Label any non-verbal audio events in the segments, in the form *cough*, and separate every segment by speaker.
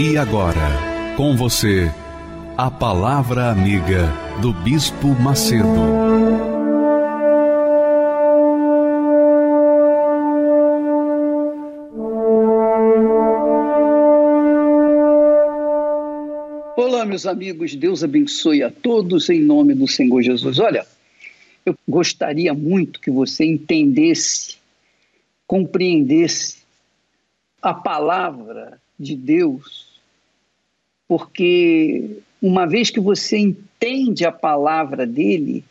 Speaker 1: E agora, com você, a Palavra Amiga do Bispo Macedo.
Speaker 2: Olá, meus amigos, Deus abençoe a todos em nome do Senhor Jesus. Olha, eu gostaria muito que você entendesse, compreendesse a palavra de Deus porque uma vez que você entende a palavra dele,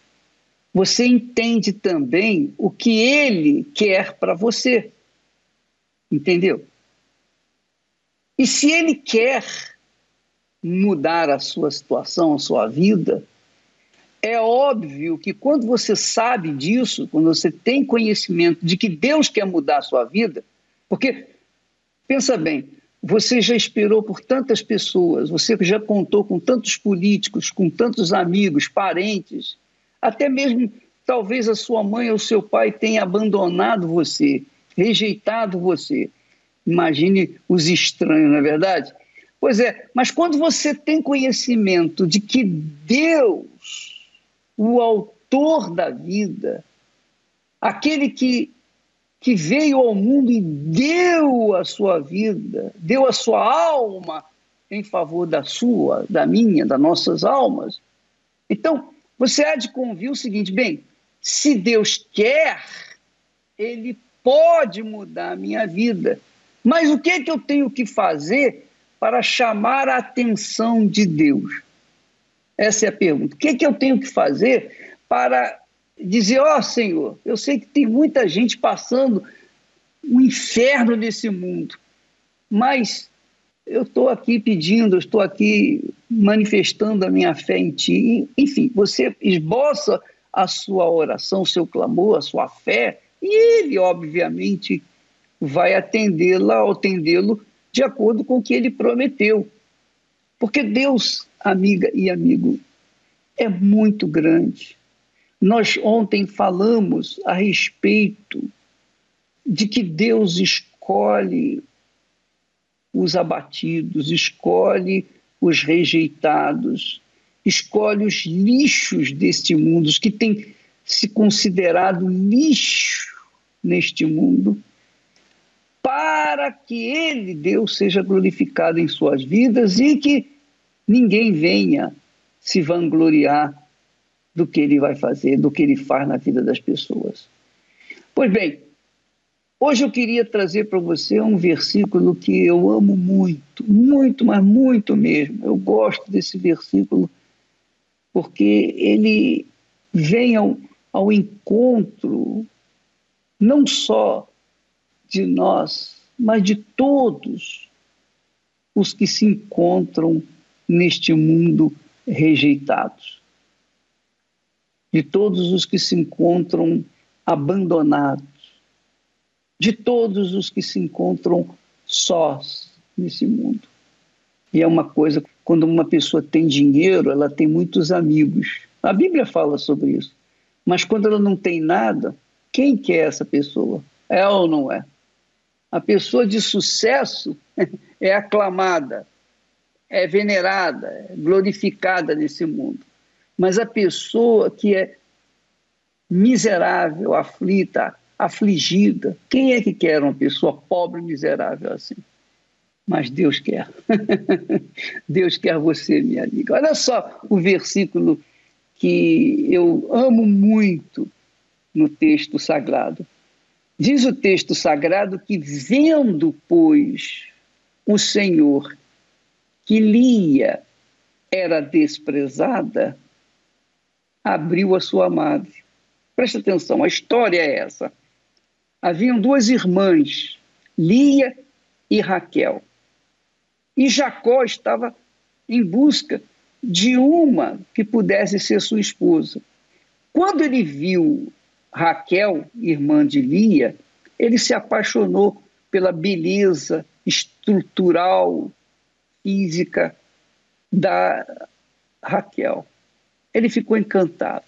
Speaker 2: você entende também o que ele quer para você. Entendeu? E se ele quer mudar a sua situação, a sua vida, é óbvio que quando você sabe disso, quando você tem conhecimento de que Deus quer mudar a sua vida, porque pensa bem, você já esperou por tantas pessoas, você já contou com tantos políticos, com tantos amigos, parentes, até mesmo talvez a sua mãe ou seu pai tenha abandonado você, rejeitado você. Imagine os estranhos, não é verdade? Pois é, mas quando você tem conhecimento de que Deus, o autor da vida, aquele que que veio ao mundo e deu a sua vida, deu a sua alma em favor da sua, da minha, das nossas almas. Então, você há de convir o seguinte: bem, se Deus quer, Ele pode mudar a minha vida. Mas o que é que eu tenho que fazer para chamar a atenção de Deus? Essa é a pergunta. O que é que eu tenho que fazer para dizer: Ó oh, Senhor, eu sei que tem muita gente passando um inferno nesse mundo, mas eu estou aqui pedindo, estou aqui manifestando a minha fé em Ti. Enfim, você esboça a sua oração, o seu clamor, a sua fé, e Ele, obviamente, vai atendê-la, atendê-lo de acordo com o que Ele prometeu. Porque Deus, amiga e amigo, é muito grande. Nós ontem falamos a respeito de que Deus escolhe os abatidos, escolhe os rejeitados, escolhe os lixos deste mundo, os que têm se considerado lixo neste mundo, para que Ele, Deus, seja glorificado em suas vidas e que ninguém venha se vangloriar do que ele vai fazer, do que ele faz na vida das pessoas. Pois bem, hoje eu queria trazer para você um versículo que eu amo muito, muito, mas muito mesmo. Eu gosto desse versículo porque ele vem ao, ao encontro não só de nós, mas de todos os que se encontram neste mundo rejeitados de todos os que se encontram abandonados, de todos os que se encontram sós nesse mundo. E é uma coisa, quando uma pessoa tem dinheiro, ela tem muitos amigos. A Bíblia fala sobre isso. Mas quando ela não tem nada, quem que é essa pessoa? É ou não é? A pessoa de sucesso *laughs* é aclamada, é venerada, é glorificada nesse mundo. Mas a pessoa que é miserável, aflita, afligida, quem é que quer uma pessoa pobre, miserável assim? Mas Deus quer. *laughs* Deus quer você, minha amiga. Olha só o versículo que eu amo muito no texto sagrado. Diz o texto sagrado que, vendo, pois, o Senhor que Lia era desprezada, abriu a sua madre. Presta atenção, a história é essa. Haviam duas irmãs, Lia e Raquel. E Jacó estava em busca de uma que pudesse ser sua esposa. Quando ele viu Raquel, irmã de Lia, ele se apaixonou pela beleza estrutural, física da Raquel. Ele ficou encantado.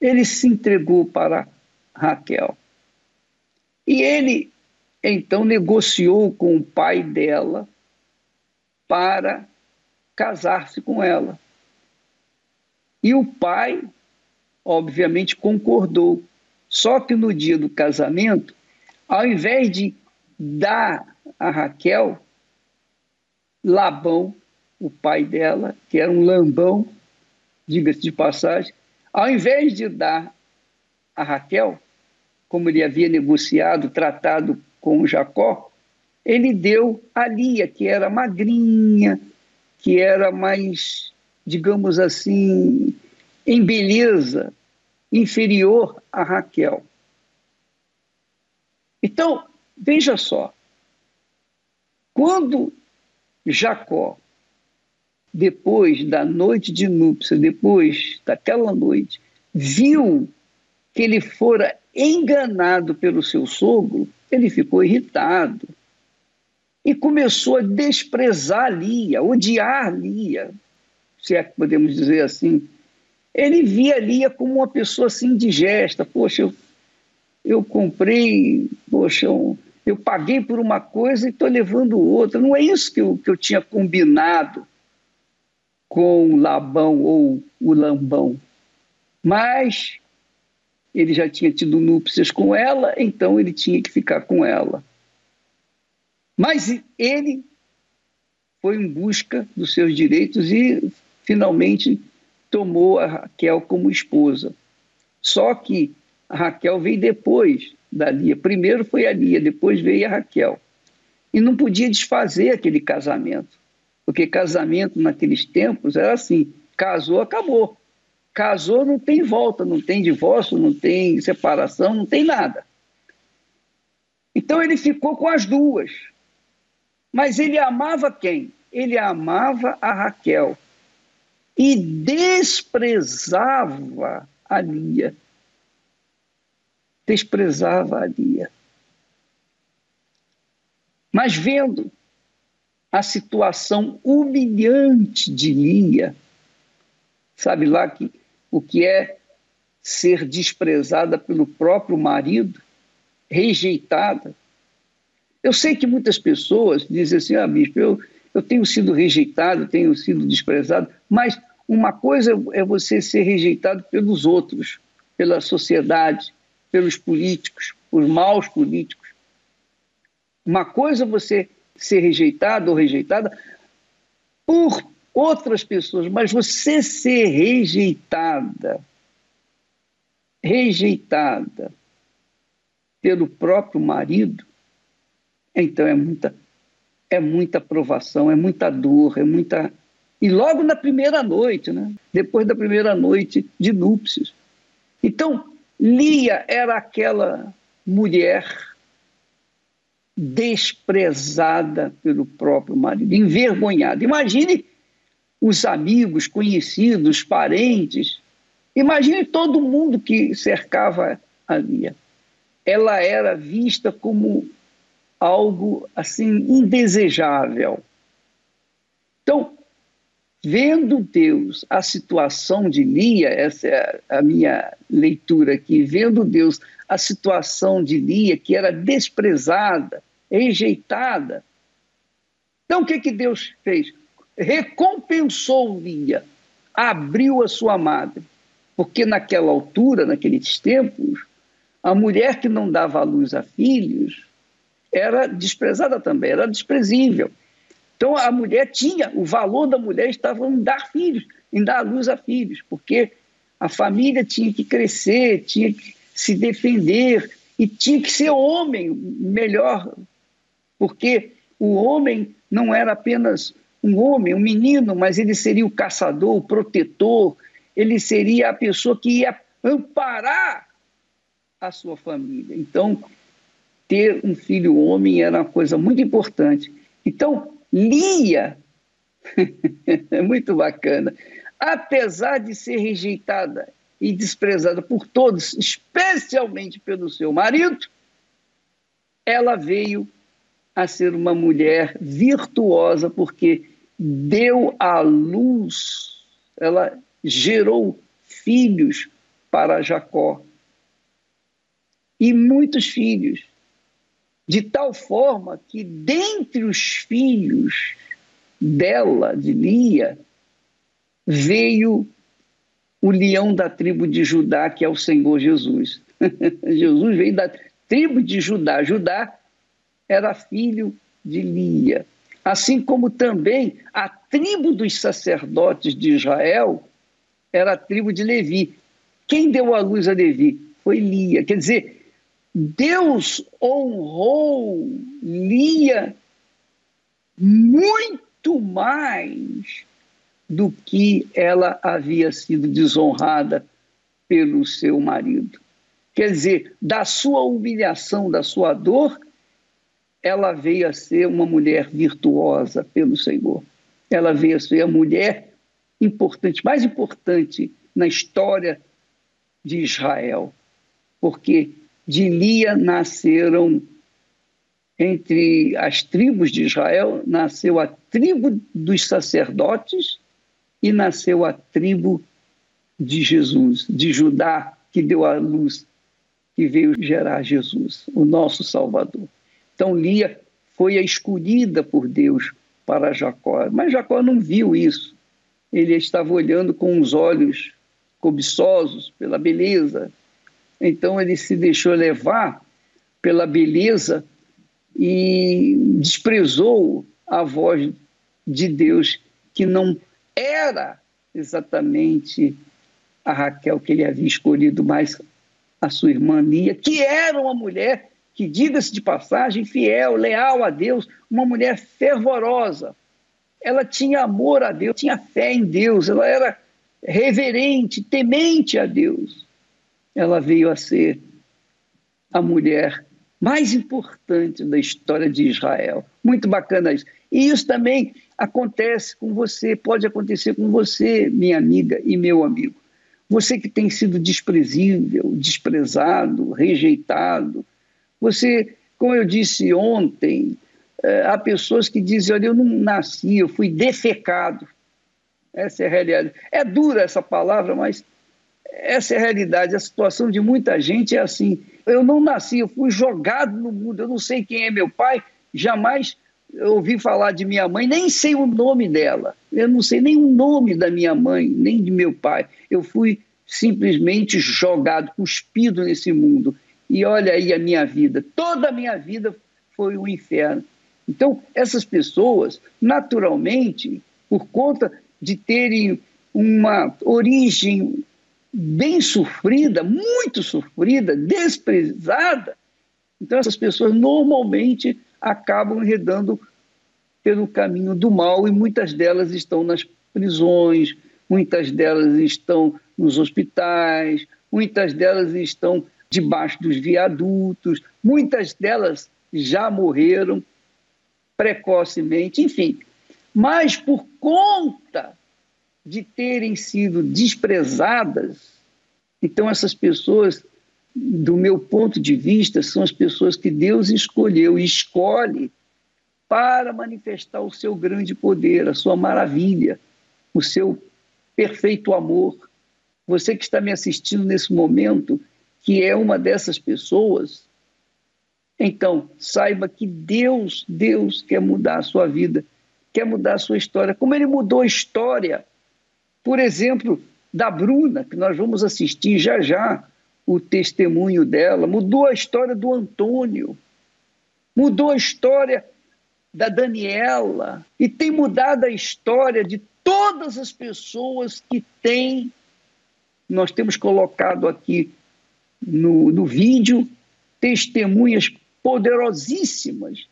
Speaker 2: Ele se entregou para Raquel. E ele então negociou com o pai dela para casar-se com ela. E o pai, obviamente, concordou. Só que no dia do casamento, ao invés de dar a Raquel, Labão, o pai dela, que era um lambão, diga-se de passagem, ao invés de dar a Raquel, como ele havia negociado, tratado com Jacó, ele deu a Lia, que era magrinha, que era mais, digamos assim, em beleza, inferior a Raquel. Então, veja só, quando Jacó, depois da noite de núpcias, depois daquela noite, viu que ele fora enganado pelo seu sogro, ele ficou irritado e começou a desprezar Lia, odiar Lia, se é que podemos dizer assim. Ele via Lia como uma pessoa assim indigesta. Poxa, eu, eu comprei, poxa, eu, eu paguei por uma coisa e estou levando outra. Não é isso que eu, que eu tinha combinado com Labão ou o Lambão. Mas ele já tinha tido núpcias com ela, então ele tinha que ficar com ela. Mas ele foi em busca dos seus direitos e finalmente tomou a Raquel como esposa. Só que a Raquel veio depois da Lia. Primeiro foi a Lia, depois veio a Raquel. E não podia desfazer aquele casamento, porque casamento naqueles tempos era assim: casou, acabou. Casou, não tem volta, não tem divórcio, não tem separação, não tem nada. Então ele ficou com as duas. Mas ele amava quem? Ele amava a Raquel e desprezava a Lia. Desprezava a Lia. Mas vendo a situação humilhante de Lia, sabe lá que o que é ser desprezada pelo próprio marido, rejeitada. Eu sei que muitas pessoas dizem assim, ah, bispo, eu, eu tenho sido rejeitado, tenho sido desprezado, mas uma coisa é você ser rejeitado pelos outros, pela sociedade, pelos políticos, por maus políticos. Uma coisa é você ser rejeitado ou rejeitada por outras pessoas, mas você ser rejeitada, rejeitada pelo próprio marido, então é muita é muita provação, é muita dor, é muita e logo na primeira noite, né? Depois da primeira noite de núpcias. Então, Lia era aquela mulher desprezada pelo próprio marido, envergonhada. Imagine os amigos, conhecidos, parentes. Imagine todo mundo que cercava a Lia. Ela era vista como algo assim indesejável. Então, vendo Deus a situação de Lia, essa é a minha leitura aqui, vendo Deus a situação de Lia, que era desprezada, rejeitada. Então, o que, que Deus fez? recompensou Lia, abriu a sua madre, porque naquela altura, naqueles tempos, a mulher que não dava à luz a filhos era desprezada também, era desprezível. Então a mulher tinha, o valor da mulher estava em dar filhos, em dar à luz a filhos, porque a família tinha que crescer, tinha que se defender e tinha que ser homem melhor, porque o homem não era apenas um homem, um menino, mas ele seria o caçador, o protetor, ele seria a pessoa que ia amparar a sua família. Então, ter um filho homem era uma coisa muito importante. Então, Lia, *laughs* é muito bacana, apesar de ser rejeitada e desprezada por todos, especialmente pelo seu marido, ela veio a ser uma mulher virtuosa porque deu à luz, ela gerou filhos para Jacó. E muitos filhos, de tal forma que dentre os filhos dela, de Lia, veio o leão da tribo de Judá, que é o Senhor Jesus. *laughs* Jesus veio da tribo de Judá. Judá era filho de Lia. Assim como também a tribo dos sacerdotes de Israel era a tribo de Levi. Quem deu a luz a Levi? Foi Lia. Quer dizer, Deus honrou Lia muito mais do que ela havia sido desonrada pelo seu marido. Quer dizer, da sua humilhação, da sua dor, ela veio a ser uma mulher virtuosa pelo Senhor. Ela veio a ser a mulher importante, mais importante na história de Israel, porque de Lia nasceram entre as tribos de Israel, nasceu a tribo dos sacerdotes e nasceu a tribo de Jesus, de Judá, que deu a luz, que veio gerar Jesus, o nosso Salvador. Então Lia foi a escolhida por Deus para Jacó, mas Jacó não viu isso. Ele estava olhando com os olhos cobiçosos pela beleza. Então ele se deixou levar pela beleza e desprezou a voz de Deus que não era exatamente a Raquel que ele havia escolhido, mas a sua irmã Lia, que era uma mulher que, diga-se de passagem, fiel, leal a Deus, uma mulher fervorosa. Ela tinha amor a Deus, tinha fé em Deus, ela era reverente, temente a Deus. Ela veio a ser a mulher mais importante da história de Israel. Muito bacana isso. E isso também acontece com você, pode acontecer com você, minha amiga e meu amigo. Você que tem sido desprezível, desprezado, rejeitado. Você, como eu disse ontem, é, há pessoas que dizem: olha, eu não nasci, eu fui defecado. Essa é a realidade. É dura essa palavra, mas essa é a realidade. A situação de muita gente é assim. Eu não nasci, eu fui jogado no mundo. Eu não sei quem é meu pai, jamais ouvi falar de minha mãe, nem sei o nome dela. Eu não sei nem o nome da minha mãe, nem de meu pai. Eu fui simplesmente jogado, cuspido nesse mundo. E olha aí a minha vida. Toda a minha vida foi um inferno. Então, essas pessoas, naturalmente, por conta de terem uma origem bem sofrida, muito sofrida, desprezada, então essas pessoas normalmente acabam enredando pelo caminho do mal e muitas delas estão nas prisões, muitas delas estão nos hospitais, muitas delas estão debaixo dos viadutos, muitas delas já morreram precocemente, enfim. Mas por conta de terem sido desprezadas, então essas pessoas do meu ponto de vista, são as pessoas que Deus escolheu e escolhe para manifestar o seu grande poder, a sua maravilha, o seu perfeito amor. Você que está me assistindo nesse momento, que é uma dessas pessoas, então saiba que Deus, Deus quer mudar a sua vida, quer mudar a sua história, como ele mudou a história, por exemplo, da Bruna, que nós vamos assistir já já, o testemunho dela, mudou a história do Antônio, mudou a história da Daniela e tem mudado a história de todas as pessoas que têm. Nós temos colocado aqui no, no vídeo testemunhas poderosíssimas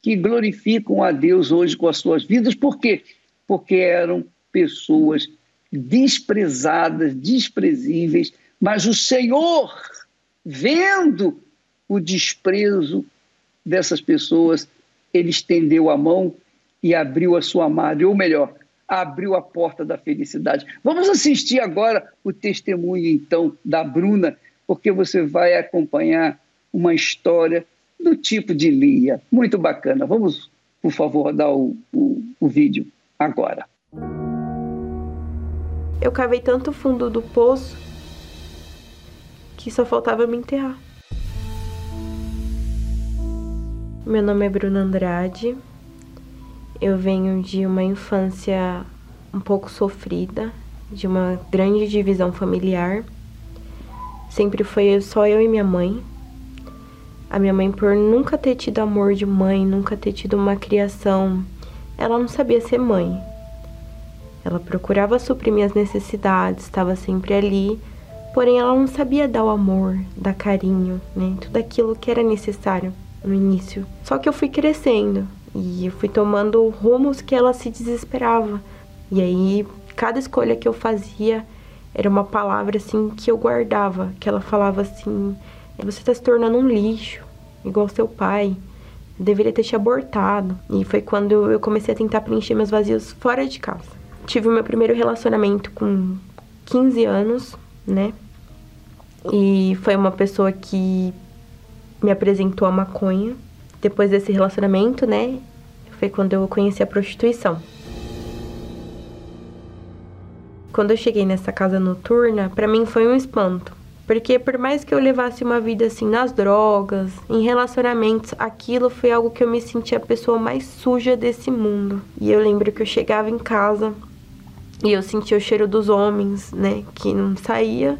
Speaker 2: que glorificam a Deus hoje com as suas vidas. Por quê? Porque eram pessoas desprezadas, desprezíveis, mas o Senhor, vendo o desprezo dessas pessoas, ele estendeu a mão e abriu a sua madre, ou melhor, abriu a porta da felicidade. Vamos assistir agora o testemunho, então, da Bruna, porque você vai acompanhar uma história do tipo de Lia. Muito bacana. Vamos, por favor, dar o, o, o vídeo agora.
Speaker 3: Eu cavei tanto fundo do poço que só faltava me enterrar. Meu nome é Bruna Andrade. Eu venho de uma infância um pouco sofrida, de uma grande divisão familiar. Sempre foi só eu e minha mãe. A minha mãe, por nunca ter tido amor de mãe, nunca ter tido uma criação, ela não sabia ser mãe. Ela procurava suprir minhas necessidades, estava sempre ali, porém ela não sabia dar o amor, dar carinho, né? Tudo aquilo que era necessário no início. Só que eu fui crescendo e eu fui tomando rumos que ela se desesperava. E aí, cada escolha que eu fazia era uma palavra assim que eu guardava, que ela falava assim: "Você está se tornando um lixo, igual seu pai. Eu deveria ter te abortado". E foi quando eu comecei a tentar preencher meus vazios fora de casa. Tive o meu primeiro relacionamento com 15 anos, né? E foi uma pessoa que me apresentou a maconha. Depois desse relacionamento, né? Foi quando eu conheci a prostituição. Quando eu cheguei nessa casa noturna, para mim foi um espanto. Porque por mais que eu levasse uma vida assim nas drogas, em relacionamentos, aquilo foi algo que eu me sentia a pessoa mais suja desse mundo. E eu lembro que eu chegava em casa e eu sentia o cheiro dos homens, né, que não saía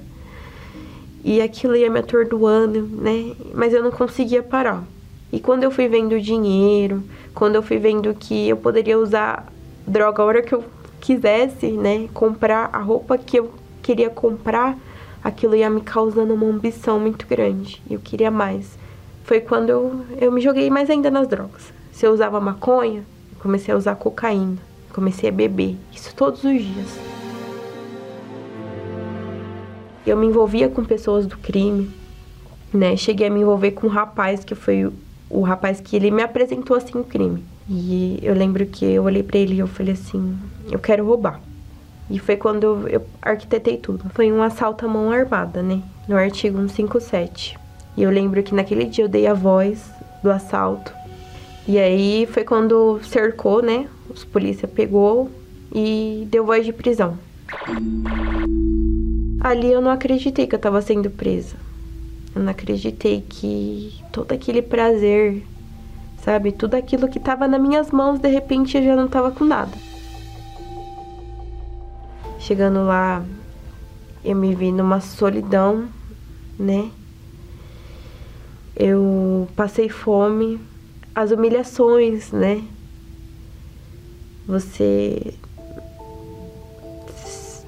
Speaker 3: e aquilo ia me atordoando, né? Mas eu não conseguia parar. E quando eu fui vendo o dinheiro, quando eu fui vendo que eu poderia usar droga a hora que eu quisesse, né? Comprar a roupa que eu queria comprar, aquilo ia me causando uma ambição muito grande. Eu queria mais. Foi quando eu, eu me joguei mais ainda nas drogas. Se eu usava maconha, eu comecei a usar cocaína. Comecei a beber. Isso todos os dias. Eu me envolvia com pessoas do crime, né? Cheguei a me envolver com um rapaz que foi o rapaz que ele me apresentou assim o crime. E eu lembro que eu olhei para ele e eu falei assim: "Eu quero roubar". E foi quando eu arquitetei tudo. Foi um assalto à mão armada, né? No artigo 157. E eu lembro que naquele dia eu dei a voz do assalto. E aí foi quando cercou, né? Os polícia pegou e deu voz de prisão. Ali eu não acreditei que eu estava sendo presa. Eu não acreditei que todo aquele prazer, sabe, tudo aquilo que estava nas minhas mãos, de repente eu já não estava com nada. Chegando lá, eu me vi numa solidão, né? Eu passei fome, as humilhações, né? Você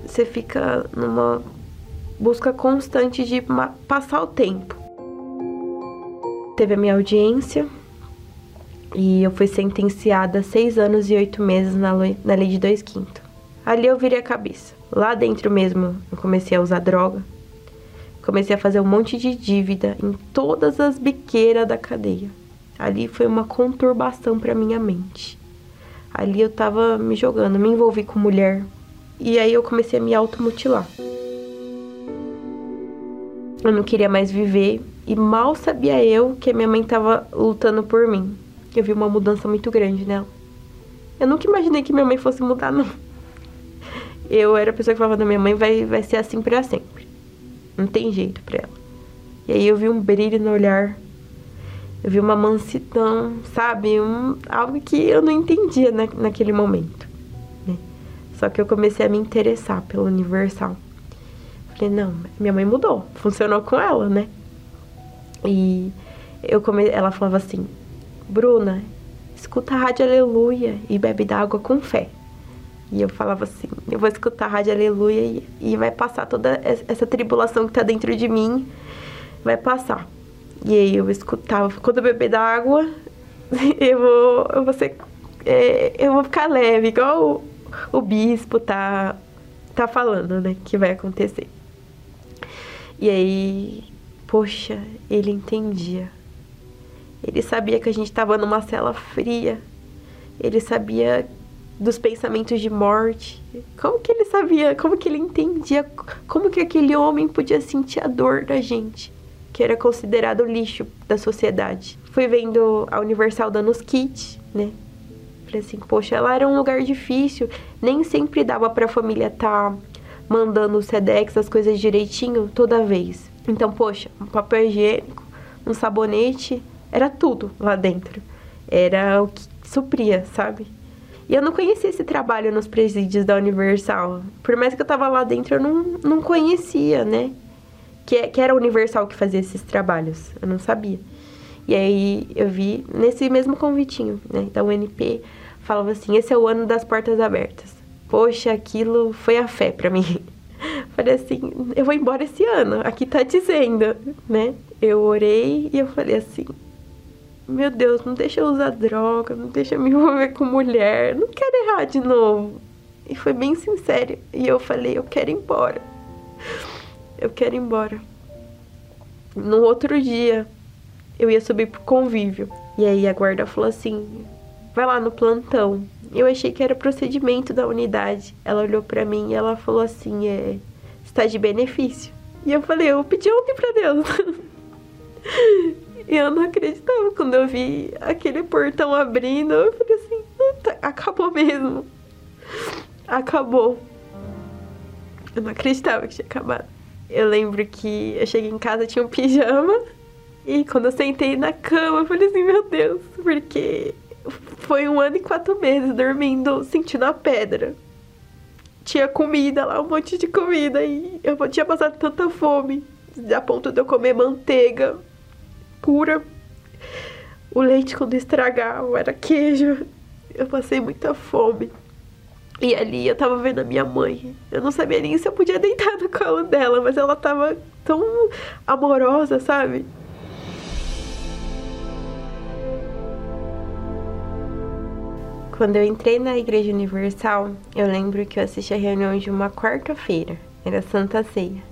Speaker 3: você fica numa busca constante de passar o tempo. Teve a minha audiência e eu fui sentenciada a seis anos e oito meses na, na lei de dois quintos. Ali eu virei a cabeça. Lá dentro mesmo eu comecei a usar droga. Comecei a fazer um monte de dívida em todas as biqueiras da cadeia. Ali foi uma conturbação para minha mente. Ali eu tava me jogando, me envolvi com mulher. E aí eu comecei a me automutilar. Eu não queria mais viver e mal sabia eu que a minha mãe estava lutando por mim. Eu vi uma mudança muito grande nela. Eu nunca imaginei que minha mãe fosse mudar, não. Eu era a pessoa que falava da minha mãe vai, vai ser assim para sempre. Não tem jeito pra ela. E aí eu vi um brilho no olhar. Eu vi uma mansidão, sabe? Um, algo que eu não entendia na, naquele momento. Né? Só que eu comecei a me interessar pelo universal. Falei, não, minha mãe mudou, funcionou com ela, né? E eu come... ela falava assim, Bruna, escuta a Rádio Aleluia e bebe d'água com fé. E eu falava assim, eu vou escutar a Rádio Aleluia e, e vai passar toda essa tribulação que tá dentro de mim, vai passar. E aí eu escutava, quando eu beber d'água, *laughs* eu vou, eu vou ser, é, eu vou ficar leve, igual o, o bispo tá, tá falando, né, que vai acontecer. E aí poxa, ele entendia. Ele sabia que a gente estava numa cela fria. Ele sabia dos pensamentos de morte. Como que ele sabia? Como que ele entendia? Como que aquele homem podia sentir a dor da gente? Que era considerado lixo da sociedade. Fui vendo a Universal dando os kits, né? Falei assim, poxa, ela era um lugar difícil. Nem sempre dava pra família estar tá mandando o SEDEX, as coisas direitinho toda vez. Então, poxa, um papel higiênico, um sabonete, era tudo lá dentro. Era o que supria, sabe? E eu não conhecia esse trabalho nos presídios da Universal. Por mais que eu tava lá dentro, eu não, não conhecia, né? Que, que era Universal que fazia esses trabalhos. Eu não sabia. E aí eu vi nesse mesmo convitinho, né? Então o NP falava assim: esse é o ano das portas abertas. Poxa, aquilo foi a fé para mim. *laughs* Falei assim: eu vou embora esse ano. Aqui tá dizendo, né? Eu orei e eu falei assim: meu Deus, não deixa eu usar droga, não deixa eu me envolver com mulher, não quero errar de novo. E foi bem sincero. E eu falei, eu quero ir embora. Eu quero ir embora. No outro dia, eu ia subir pro convívio. E aí a guarda falou assim: vai lá no plantão. Eu achei que era procedimento da unidade. Ela olhou para mim e ela falou assim: é, está de benefício. E eu falei: eu pedi ontem pra Deus. *laughs* E eu não acreditava quando eu vi aquele portão abrindo. Eu falei assim, acabou mesmo. Acabou. Eu não acreditava que tinha acabado. Eu lembro que eu cheguei em casa, tinha um pijama. E quando eu sentei na cama, eu falei assim, meu Deus, porque foi um ano e quatro meses dormindo, sentindo a pedra. Tinha comida lá, um monte de comida, e eu tinha passado tanta fome, a ponto de eu comer manteiga pura. O leite quando estragava era queijo. Eu passei muita fome. E ali eu tava vendo a minha mãe. Eu não sabia nem se eu podia deitar no colo dela, mas ela tava tão amorosa, sabe? Quando eu entrei na Igreja Universal, eu lembro que eu assisti a reunião de uma quarta-feira. Era Santa Ceia.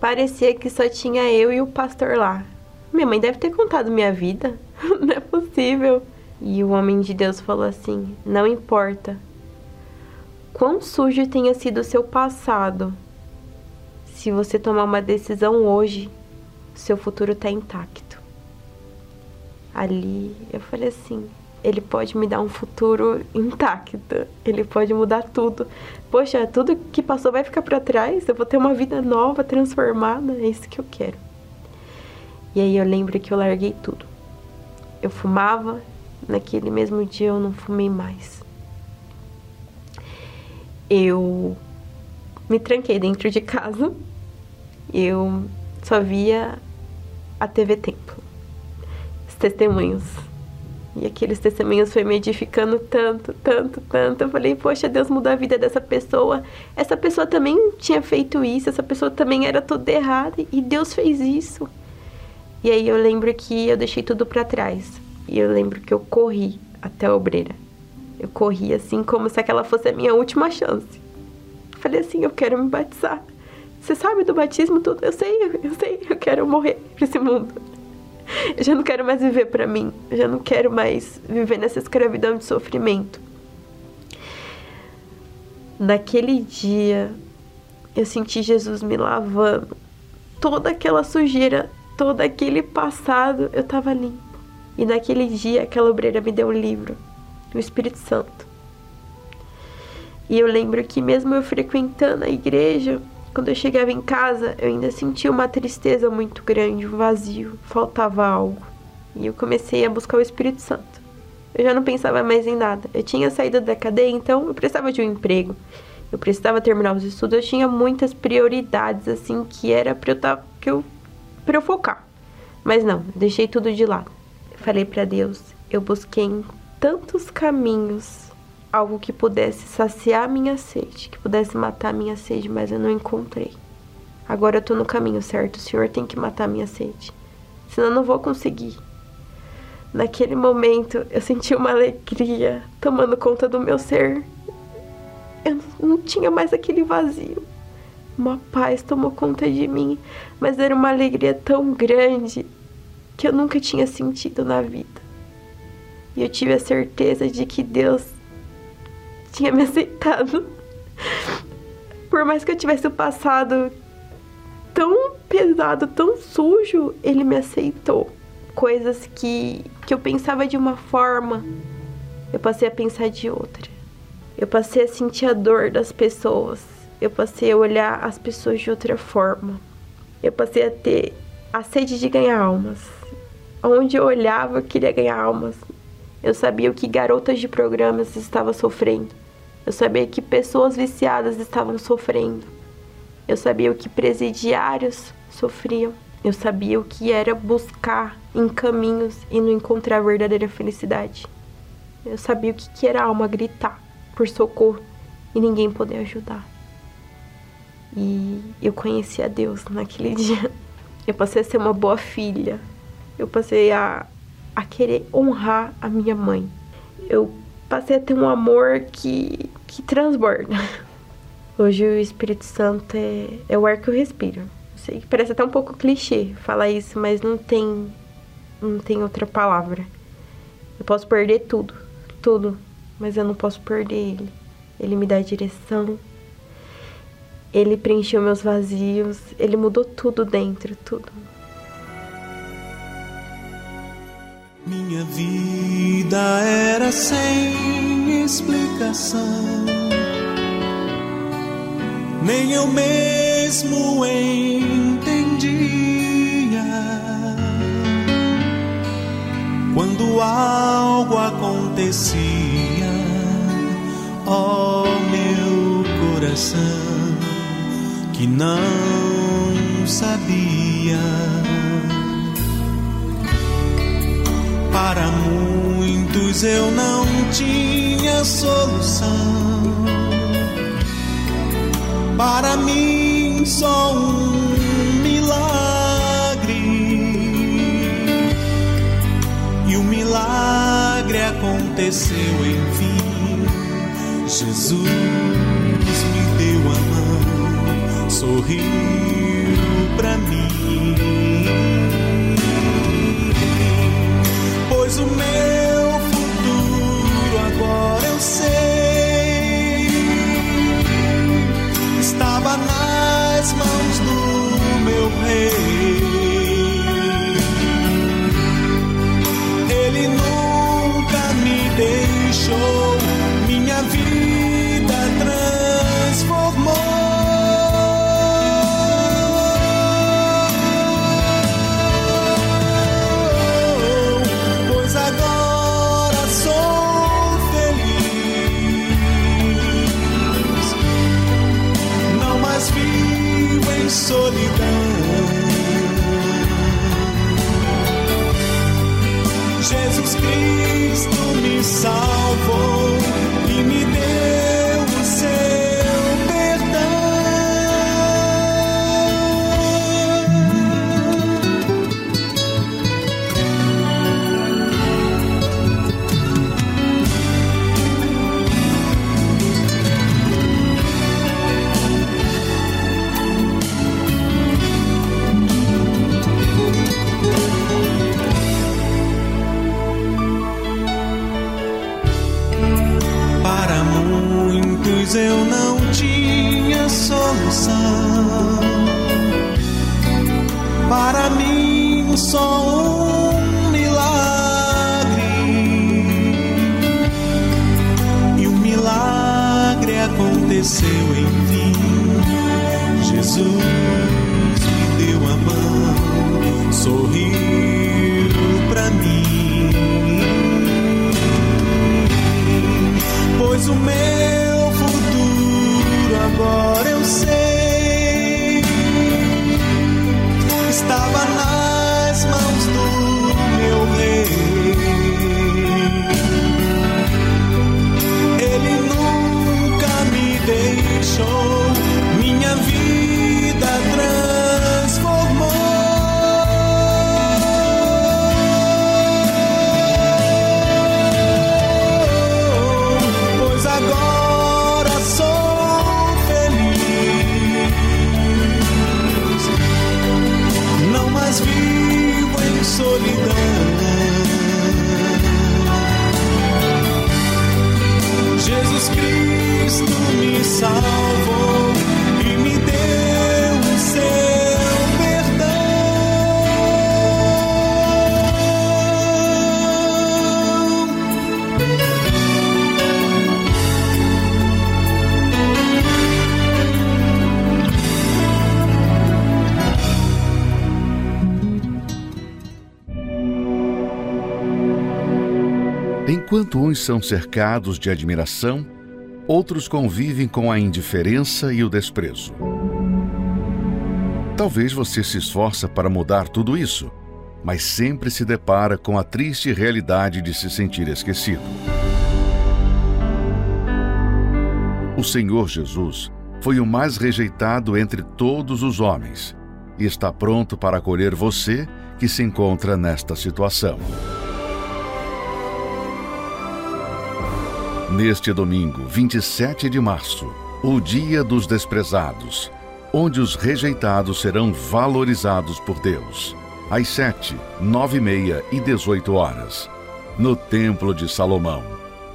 Speaker 3: Parecia que só tinha eu e o pastor lá. Minha mãe deve ter contado minha vida. *laughs* Não é possível. E o homem de Deus falou assim: Não importa quão sujo tenha sido o seu passado, se você tomar uma decisão hoje, seu futuro está intacto. Ali eu falei assim: ele pode me dar um futuro intacto, ele pode mudar tudo. Poxa, tudo que passou vai ficar para trás, eu vou ter uma vida nova, transformada, é isso que eu quero. E aí eu lembro que eu larguei tudo. Eu fumava, naquele mesmo dia eu não fumei mais. Eu me tranquei dentro de casa. Eu só via a TV Templo. Os testemunhos. E aqueles testemunhos foi me edificando tanto, tanto, tanto. Eu falei, poxa, Deus mudou a vida dessa pessoa. Essa pessoa também tinha feito isso, essa pessoa também era toda errada. E Deus fez isso. E aí eu lembro que eu deixei tudo para trás. E eu lembro que eu corri até a obreira. Eu corri assim como se aquela fosse a minha última chance. Falei assim, eu quero me batizar. Você sabe do batismo tudo? Eu sei, eu sei, eu quero morrer pra esse mundo. Eu já não quero mais viver para mim. Eu já não quero mais viver nessa escravidão de sofrimento. Naquele dia, eu senti Jesus me lavando. Toda aquela sujeira todo aquele passado eu estava limpo. E naquele dia aquela obreira me deu um livro, o Espírito Santo. E eu lembro que mesmo eu frequentando a igreja, quando eu chegava em casa, eu ainda sentia uma tristeza muito grande, um vazio, faltava algo. E eu comecei a buscar o Espírito Santo. Eu já não pensava mais em nada. Eu tinha saído da cadeia, então eu precisava de um emprego. Eu precisava terminar os estudos, eu tinha muitas prioridades assim que era para eu tá, que eu para eu focar. Mas não, deixei tudo de lado. Falei para Deus, eu busquei tantos caminhos algo que pudesse saciar minha sede, que pudesse matar minha sede, mas eu não encontrei. Agora eu tô no caminho certo, o Senhor tem que matar minha sede. Senão eu não vou conseguir. Naquele momento eu senti uma alegria tomando conta do meu ser. Eu não tinha mais aquele vazio. uma paz tomou conta de mim, mas era uma alegria tão grande que eu nunca tinha sentido na vida. E eu tive a certeza de que Deus tinha me aceitado. Por mais que eu tivesse o passado tão pesado, tão sujo, ele me aceitou. Coisas que, que eu pensava de uma forma, eu passei a pensar de outra. Eu passei a sentir a dor das pessoas. Eu passei a olhar as pessoas de outra forma. Eu passei a ter a sede de ganhar almas. Onde eu olhava, eu queria ganhar almas. Eu sabia o que garotas de programas estavam sofrendo. Eu sabia que pessoas viciadas estavam sofrendo. Eu sabia o que presidiários sofriam. Eu sabia o que era buscar em caminhos e não encontrar a verdadeira felicidade. Eu sabia o que era a alma gritar por socorro e ninguém poder ajudar. E eu conheci a Deus naquele *laughs* dia. Eu passei a ser uma boa filha. Eu passei a, a querer honrar a minha mãe. Eu passei a ter um amor que, que transborda. *laughs* Hoje o Espírito Santo é, é o ar que eu respiro. sei que parece até um pouco clichê falar isso, mas não tem, não tem outra palavra. Eu posso perder tudo, tudo, mas eu não posso perder ele. Ele me dá direção. Ele preencheu meus vazios. Ele mudou tudo dentro, tudo.
Speaker 4: Minha vida era sem explicação. Nem eu mesmo entendia. Quando algo acontecia ó oh, meu coração que não sabia. Para muitos eu não tinha solução. Para mim só um milagre. E o milagre aconteceu enfim Jesus me deu a mão, sorriu pra mim. Pois o meu futuro agora eu sei, estava nas mãos do meu rei.
Speaker 1: São cercados de admiração, outros convivem com a indiferença e o desprezo. Talvez você se esforça para mudar tudo isso, mas sempre se depara com a triste realidade de se sentir esquecido. O Senhor Jesus foi o mais rejeitado entre todos os homens e está pronto para acolher você que se encontra nesta situação. Neste domingo, 27 de março, o Dia dos Desprezados, onde os rejeitados serão valorizados por Deus, às 7, 9 e meia e 18 horas, no Templo de Salomão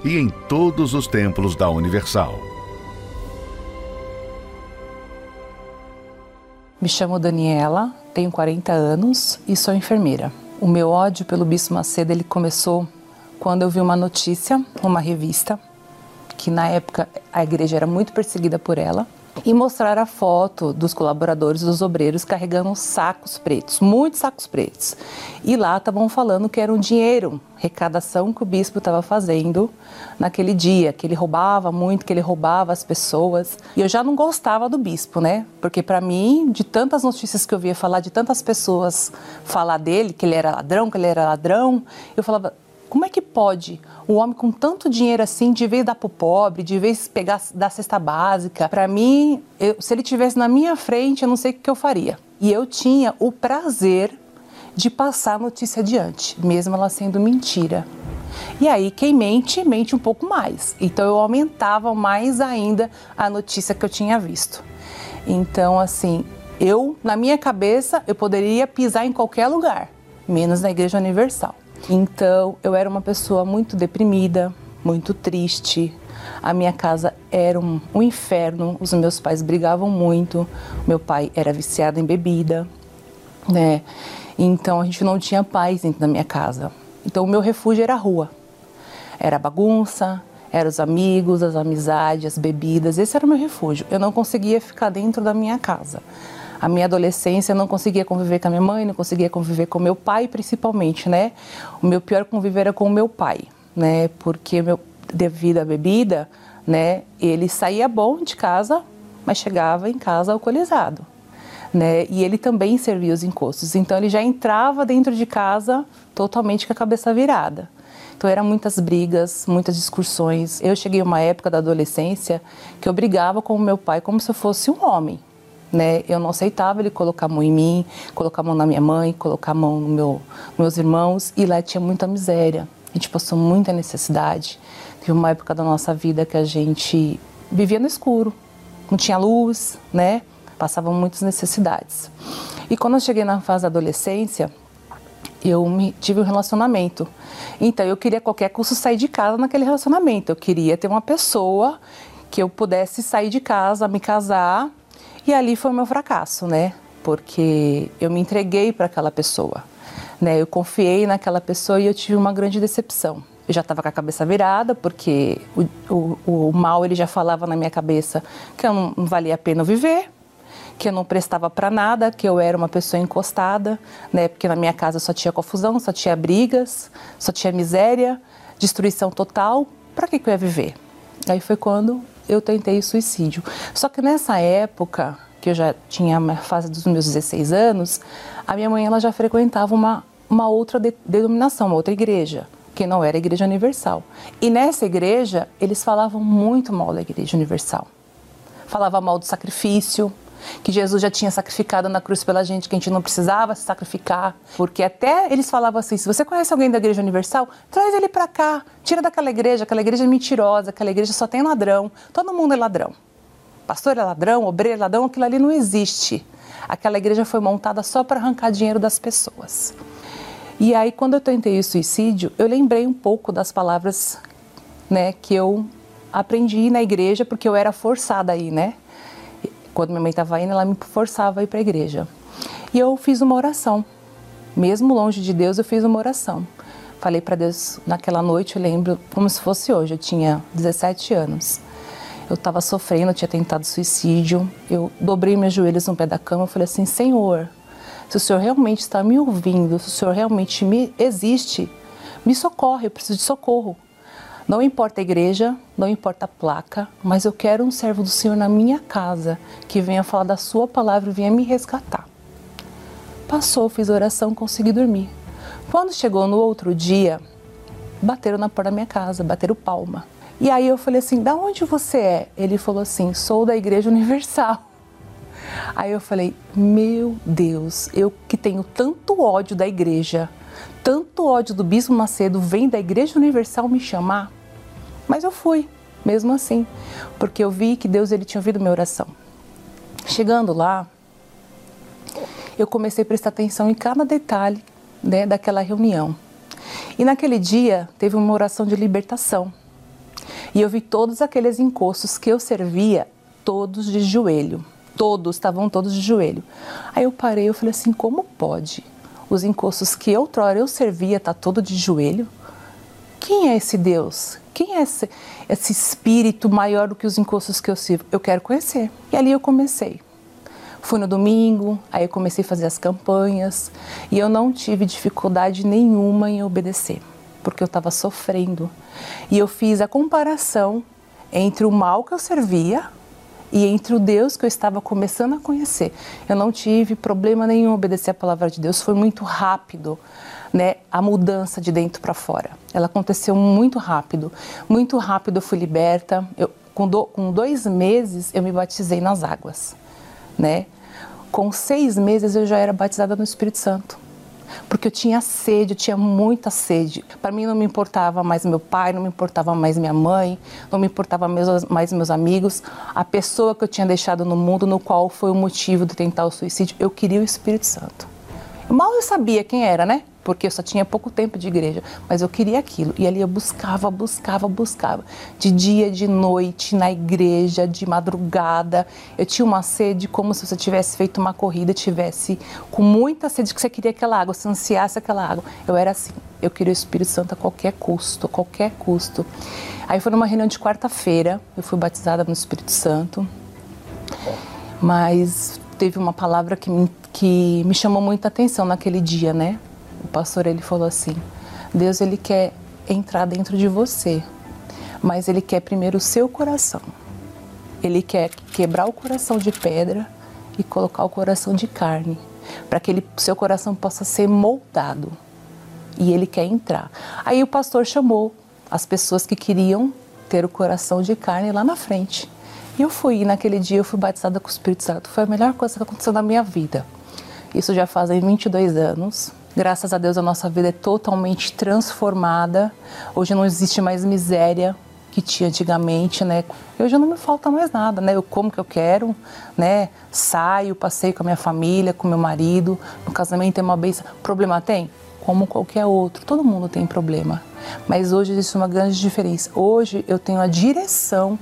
Speaker 1: e em todos os templos da Universal.
Speaker 5: Me chamo Daniela, tenho 40 anos e sou enfermeira. O meu ódio pelo Bispo Macedo ele começou quando eu vi uma notícia, uma revista, que na época a igreja era muito perseguida por ela, e mostrar a foto dos colaboradores, dos obreiros carregando sacos pretos, muitos sacos pretos. E lá estavam falando que era um dinheiro, arrecadação que o bispo estava fazendo naquele dia, que ele roubava muito, que ele roubava as pessoas. E eu já não gostava do bispo, né? Porque para mim, de tantas notícias que eu via falar, de tantas pessoas falar dele, que ele era ladrão, que ele era ladrão, eu falava, como é que pode um homem com tanto dinheiro assim, de vez dar para o pobre, de vez pegar da cesta básica? Para mim, eu, se ele tivesse na minha frente, eu não sei o que eu faria. E eu tinha o prazer de passar a notícia adiante, mesmo ela sendo mentira. E aí, quem mente, mente um pouco mais. Então, eu aumentava mais ainda a notícia que eu tinha visto. Então, assim, eu, na minha cabeça, eu poderia pisar em qualquer lugar, menos na Igreja Universal. Então, eu era uma pessoa muito deprimida, muito triste. A minha casa era um, um inferno. Os meus pais brigavam muito. Meu pai era viciado em bebida, né? Então, a gente não tinha paz dentro da minha casa. Então, o meu refúgio era a rua. Era a bagunça, eram os amigos, as amizades, as bebidas. Esse era o meu refúgio. Eu não conseguia ficar dentro da minha casa a minha adolescência eu não conseguia conviver com a minha mãe, não conseguia conviver com meu pai, principalmente, né? O meu pior conviver era com o meu pai, né? Porque meu, devido à bebida, né? Ele saía bom de casa, mas chegava em casa alcoolizado. Né? E ele também servia os encostos. Então ele já entrava dentro de casa totalmente com a cabeça virada. Então eram muitas brigas, muitas discussões. Eu cheguei a uma época da adolescência que eu brigava com o meu pai como se eu fosse um homem né? Eu não aceitava ele colocar a mão em mim, colocar a mão na minha mãe, colocar a mão no meu, meus irmãos, e lá tinha muita miséria. A gente passou muita necessidade. Teve uma época da nossa vida que a gente vivia no escuro, não tinha luz, né? Passavam muitas necessidades. E quando eu cheguei na fase da adolescência, eu me, tive um relacionamento. Então eu queria qualquer custo sair de casa naquele relacionamento. Eu queria ter uma pessoa que eu pudesse sair de casa, me casar e ali foi o meu fracasso, né? Porque eu me entreguei para aquela pessoa, né? Eu confiei naquela pessoa e eu tive uma grande decepção. Eu já estava com a cabeça virada, porque o, o, o, mal ele já falava na minha cabeça que eu não, não valia a pena viver, que eu não prestava para nada, que eu era uma pessoa encostada, né? Porque na minha casa só tinha confusão, só tinha brigas, só tinha miséria, destruição total. Para que, que eu ia viver? Aí foi quando eu tentei suicídio. Só que nessa época, que eu já tinha a fase dos meus 16 anos, a minha mãe ela já frequentava uma, uma outra de, denominação, uma outra igreja, que não era a Igreja Universal. E nessa igreja, eles falavam muito mal da Igreja Universal. Falava mal do sacrifício, que Jesus já tinha sacrificado na cruz pela gente, que a gente não precisava se sacrificar. Porque até eles falavam assim: se você conhece alguém da Igreja Universal, traz ele para cá, tira daquela igreja, aquela igreja é mentirosa, aquela igreja só tem ladrão, todo mundo é ladrão. Pastor é ladrão, obreiro é ladrão, aquilo ali não existe. Aquela igreja foi montada só para arrancar dinheiro das pessoas. E aí, quando eu tentei o suicídio, eu lembrei um pouco das palavras né, que eu aprendi na igreja, porque eu era forçada aí, né? Quando minha mãe estava indo, ela me forçava a ir para a igreja. E eu fiz uma oração. Mesmo longe de Deus, eu fiz uma oração. Falei para Deus naquela noite, eu lembro como se fosse hoje. Eu tinha 17 anos. Eu estava sofrendo, eu tinha tentado suicídio. Eu dobrei meus joelhos no pé da cama e falei assim: Senhor, se o Senhor realmente está me ouvindo, se o Senhor realmente me existe, me socorre, eu preciso de socorro. Não importa a igreja, não importa a placa, mas eu quero um servo do Senhor na minha casa que venha falar da Sua palavra e venha me resgatar. Passou, fiz oração, consegui dormir. Quando chegou no outro dia, bateram na porta da minha casa, bateram palma. E aí eu falei assim: da onde você é? Ele falou assim: sou da Igreja Universal. Aí eu falei: meu Deus, eu que tenho tanto ódio da igreja, tanto ódio do Bispo Macedo, vem da Igreja Universal me chamar? Mas eu fui, mesmo assim, porque eu vi que Deus ele tinha ouvido minha oração. Chegando lá, eu comecei a prestar atenção em cada detalhe né, daquela reunião. E naquele dia teve uma oração de libertação. E eu vi todos aqueles encostos que eu servia, todos de joelho. Todos, estavam todos de joelho. Aí eu parei, eu falei assim, como pode? Os encostos que outrora eu servia tá todo de joelho? Quem é esse Deus? Quem é esse, esse espírito maior do que os encostos que eu sirvo? Eu quero conhecer. E ali eu comecei. Fui no domingo, aí eu comecei a fazer as campanhas e eu não tive dificuldade nenhuma em obedecer, porque eu estava sofrendo. E eu fiz a comparação entre o mal que eu servia e entre o Deus que eu estava começando a conhecer. Eu não tive problema nenhum em obedecer a palavra de Deus, foi muito rápido. Né, a mudança de dentro para fora. Ela aconteceu muito rápido. Muito rápido eu fui liberta. Eu, com, do, com dois meses eu me batizei nas águas. Né? Com seis meses eu já era batizada no Espírito Santo porque eu tinha sede, eu tinha muita sede. Para mim não me importava mais meu pai, não me importava mais minha mãe, não me importava mais meus amigos, a pessoa que eu tinha deixado no mundo, no qual foi o motivo de tentar o suicídio. Eu queria o Espírito Santo. Mal eu sabia quem era, né? porque eu só tinha pouco tempo de igreja, mas eu queria aquilo. E ali eu buscava, buscava, buscava. De dia, de noite, na igreja, de madrugada. Eu tinha uma sede como se você tivesse feito uma corrida, tivesse com muita sede, que você queria aquela água, você ansiasse aquela água. Eu era assim. Eu queria o Espírito Santo a qualquer custo, a qualquer custo. Aí foi numa reunião de quarta-feira, eu fui batizada no Espírito Santo. Mas teve uma palavra que me, que me chamou muita atenção naquele dia, né? o pastor ele falou assim: Deus ele quer entrar dentro de você, mas ele quer primeiro o seu coração. Ele quer quebrar o coração de pedra e colocar o coração de carne, para que ele, seu coração possa ser moldado. E ele quer entrar. Aí o pastor chamou as pessoas que queriam ter o coração de carne lá na frente. E eu fui, e naquele dia eu fui batizada com o Espírito Santo. Foi a melhor coisa que aconteceu na minha vida. Isso já fazem 22 anos. Graças a Deus a nossa vida é totalmente transformada. Hoje não existe mais miséria que tinha antigamente, né? Hoje não me falta mais nada, né? Eu como que eu quero, né? Saio, passeio com a minha família, com meu marido. No casamento tem uma bênção. Problema tem? Como qualquer outro. Todo mundo tem problema. Mas hoje existe uma grande diferença. Hoje eu tenho a direção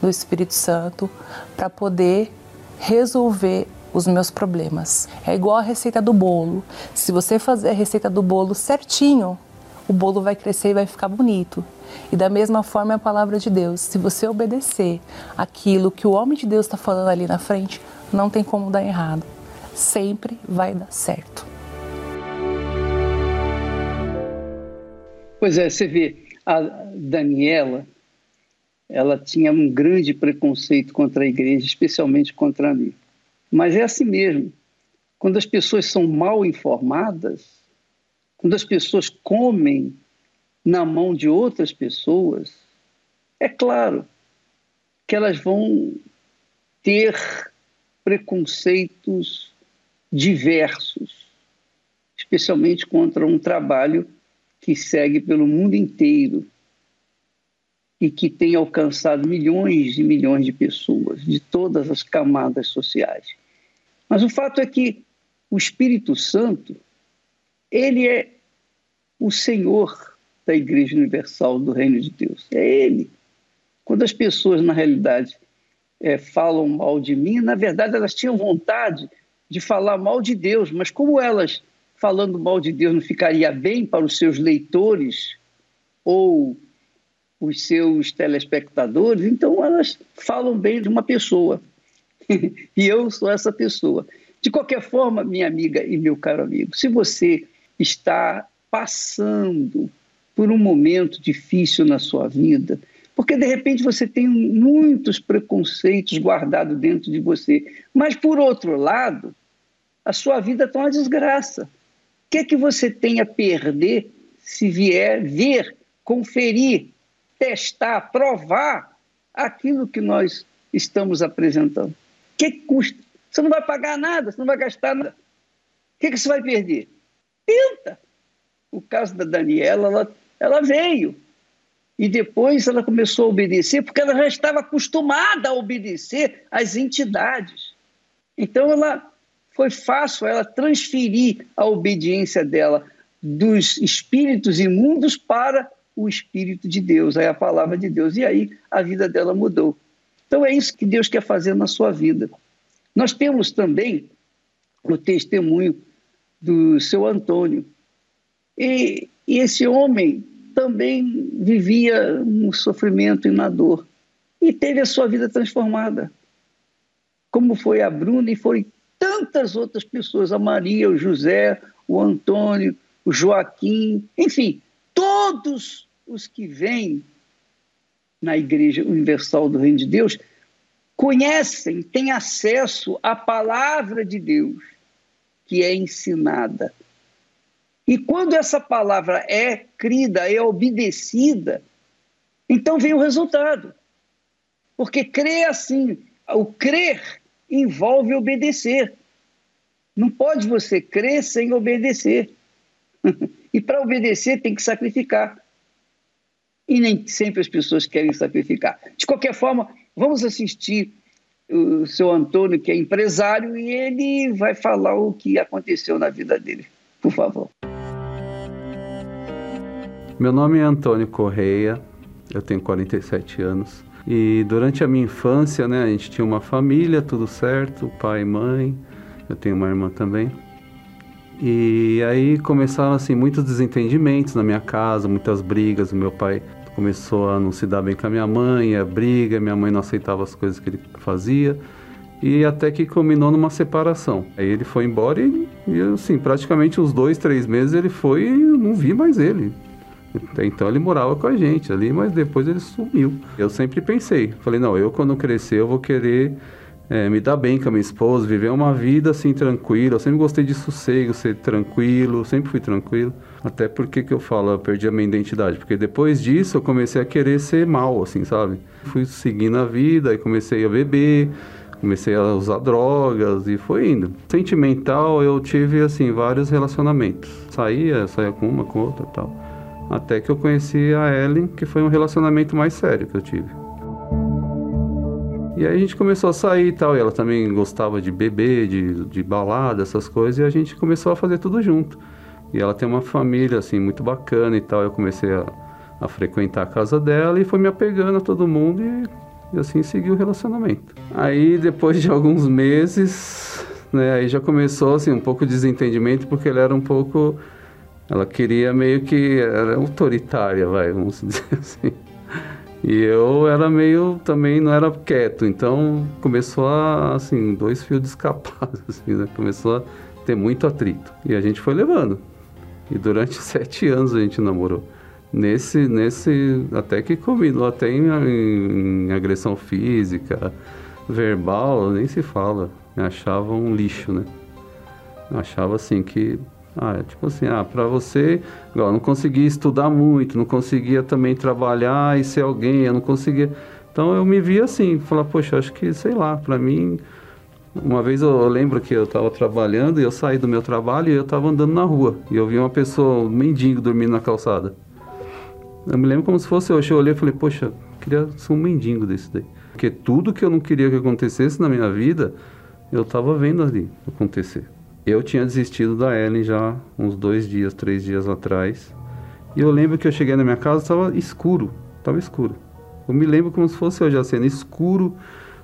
Speaker 5: do Espírito Santo para poder resolver os meus problemas. É igual a receita do bolo. Se você fazer a receita do bolo certinho, o bolo vai crescer e vai ficar bonito. E da mesma forma é a palavra de Deus. Se você obedecer aquilo que o homem de Deus está falando ali na frente, não tem como dar errado. Sempre vai dar certo.
Speaker 2: Pois é, você vê, a Daniela, ela tinha um grande preconceito contra a igreja, especialmente contra mim. Mas é assim mesmo. Quando as pessoas são mal informadas, quando as pessoas comem na mão de outras pessoas, é claro que elas vão ter preconceitos diversos, especialmente contra um trabalho que segue pelo mundo inteiro e que tem alcançado milhões e milhões de pessoas de todas as camadas sociais. Mas o fato é que o Espírito Santo, ele é o Senhor da Igreja Universal do Reino de Deus. É Ele. Quando as pessoas, na realidade, é, falam mal de mim, na verdade elas tinham vontade de falar mal de Deus, mas como elas, falando mal de Deus, não ficaria bem para os seus leitores ou os seus telespectadores, então elas falam bem de uma pessoa. *laughs* e eu sou essa pessoa. De qualquer forma, minha amiga e meu caro amigo, se você está passando por um momento difícil na sua vida, porque de repente você tem muitos preconceitos guardados dentro de você, mas por outro lado, a sua vida está uma desgraça. O que é que você tem a perder se vier ver, conferir, testar, provar aquilo que nós estamos apresentando? Que custa? Você não vai pagar nada, você não vai gastar nada. O que, que você vai perder? Tenta. O caso da Daniela, ela, ela veio. E depois ela começou a obedecer, porque ela já estava acostumada a obedecer às entidades. Então ela foi fácil ela transferir a obediência dela dos espíritos imundos para o Espírito de Deus, aí a palavra de Deus. E aí a vida dela mudou. Então é isso que Deus quer fazer na sua vida. Nós temos também o testemunho do seu Antônio. E, e esse homem também vivia no sofrimento e na dor. E teve a sua vida transformada. Como foi a Bruna e foi tantas outras pessoas, a Maria, o José, o Antônio, o Joaquim, enfim, todos os que vêm na Igreja Universal do Reino de Deus conhecem, têm acesso à palavra de Deus que é ensinada. E quando essa palavra é crida, é obedecida, então vem o resultado. Porque crer assim, o crer envolve obedecer. Não pode você crer sem obedecer. *laughs* e para obedecer tem que sacrificar. E nem sempre as pessoas querem sacrificar. De qualquer forma, vamos assistir o seu Antônio, que é empresário, e ele vai falar o que aconteceu na vida dele. Por favor.
Speaker 6: Meu nome é Antônio Correia, eu tenho 47 anos. E durante a minha infância, né, a gente tinha uma família, tudo certo, pai mãe, eu tenho uma irmã também. E aí começaram assim muitos desentendimentos na minha casa, muitas brigas. O meu pai começou a não se dar bem com a minha mãe, a briga, minha mãe não aceitava as coisas que ele fazia. E até que culminou numa separação. Aí ele foi embora e, e assim, praticamente uns dois, três meses ele foi e eu não vi mais ele. Então ele morava com a gente ali, mas depois ele sumiu. Eu sempre pensei, falei, não, eu quando crescer eu vou querer é, me dar bem com a minha esposa, viver uma vida assim tranquila. Eu sempre gostei de sossego, ser tranquilo, sempre fui tranquilo. Até porque que eu falo, eu perdi a minha identidade. Porque depois disso eu comecei a querer ser mal, assim, sabe? Fui seguindo a vida e comecei a beber, comecei a usar drogas e foi indo. Sentimental, eu tive, assim, vários relacionamentos. Saía, saía com uma, com outra tal. Até que eu conheci a Ellen, que foi um relacionamento mais sério que eu tive. E aí a gente começou a sair e tal, e ela também gostava de beber, de, de balada, essas coisas, e a gente começou a fazer tudo junto. E ela tem uma família, assim, muito bacana e tal, eu comecei a, a frequentar a casa dela e foi me apegando a todo mundo e, e assim segui o relacionamento. Aí depois de alguns meses, né, aí já começou, assim, um pouco de desentendimento, porque ela era um pouco... Ela queria meio que... Era autoritária, vai, vamos *laughs* dizer assim. E eu era meio também não era quieto, então começou a assim, dois fios descapados, *laughs* assim, né? Começou a ter muito atrito. E a gente foi levando. E durante *laughs* sete anos a gente namorou. Nesse, nesse, até que combinou até em, em, em agressão física, verbal, nem se fala. Me achava um lixo, né? achava assim que ah, é tipo assim, ah, para você, igual, não conseguia estudar muito, não conseguia também trabalhar e ser alguém, eu não conseguia. Então eu me via assim, falar, poxa, acho que, sei lá, para mim. Uma vez eu, eu lembro que eu estava trabalhando e eu saí do meu trabalho e eu estava andando na rua. E eu vi uma pessoa, um mendigo, dormindo na calçada. Eu me lembro como se fosse hoje. Eu olhei e falei, poxa, queria ser um mendigo desse daí. Porque tudo que eu não queria que acontecesse na minha vida, eu estava vendo ali acontecer. Eu tinha desistido da Ellen já uns dois dias, três dias atrás. E eu lembro que eu cheguei na minha casa, estava escuro, estava escuro. Eu me lembro como se fosse hoje a escuro.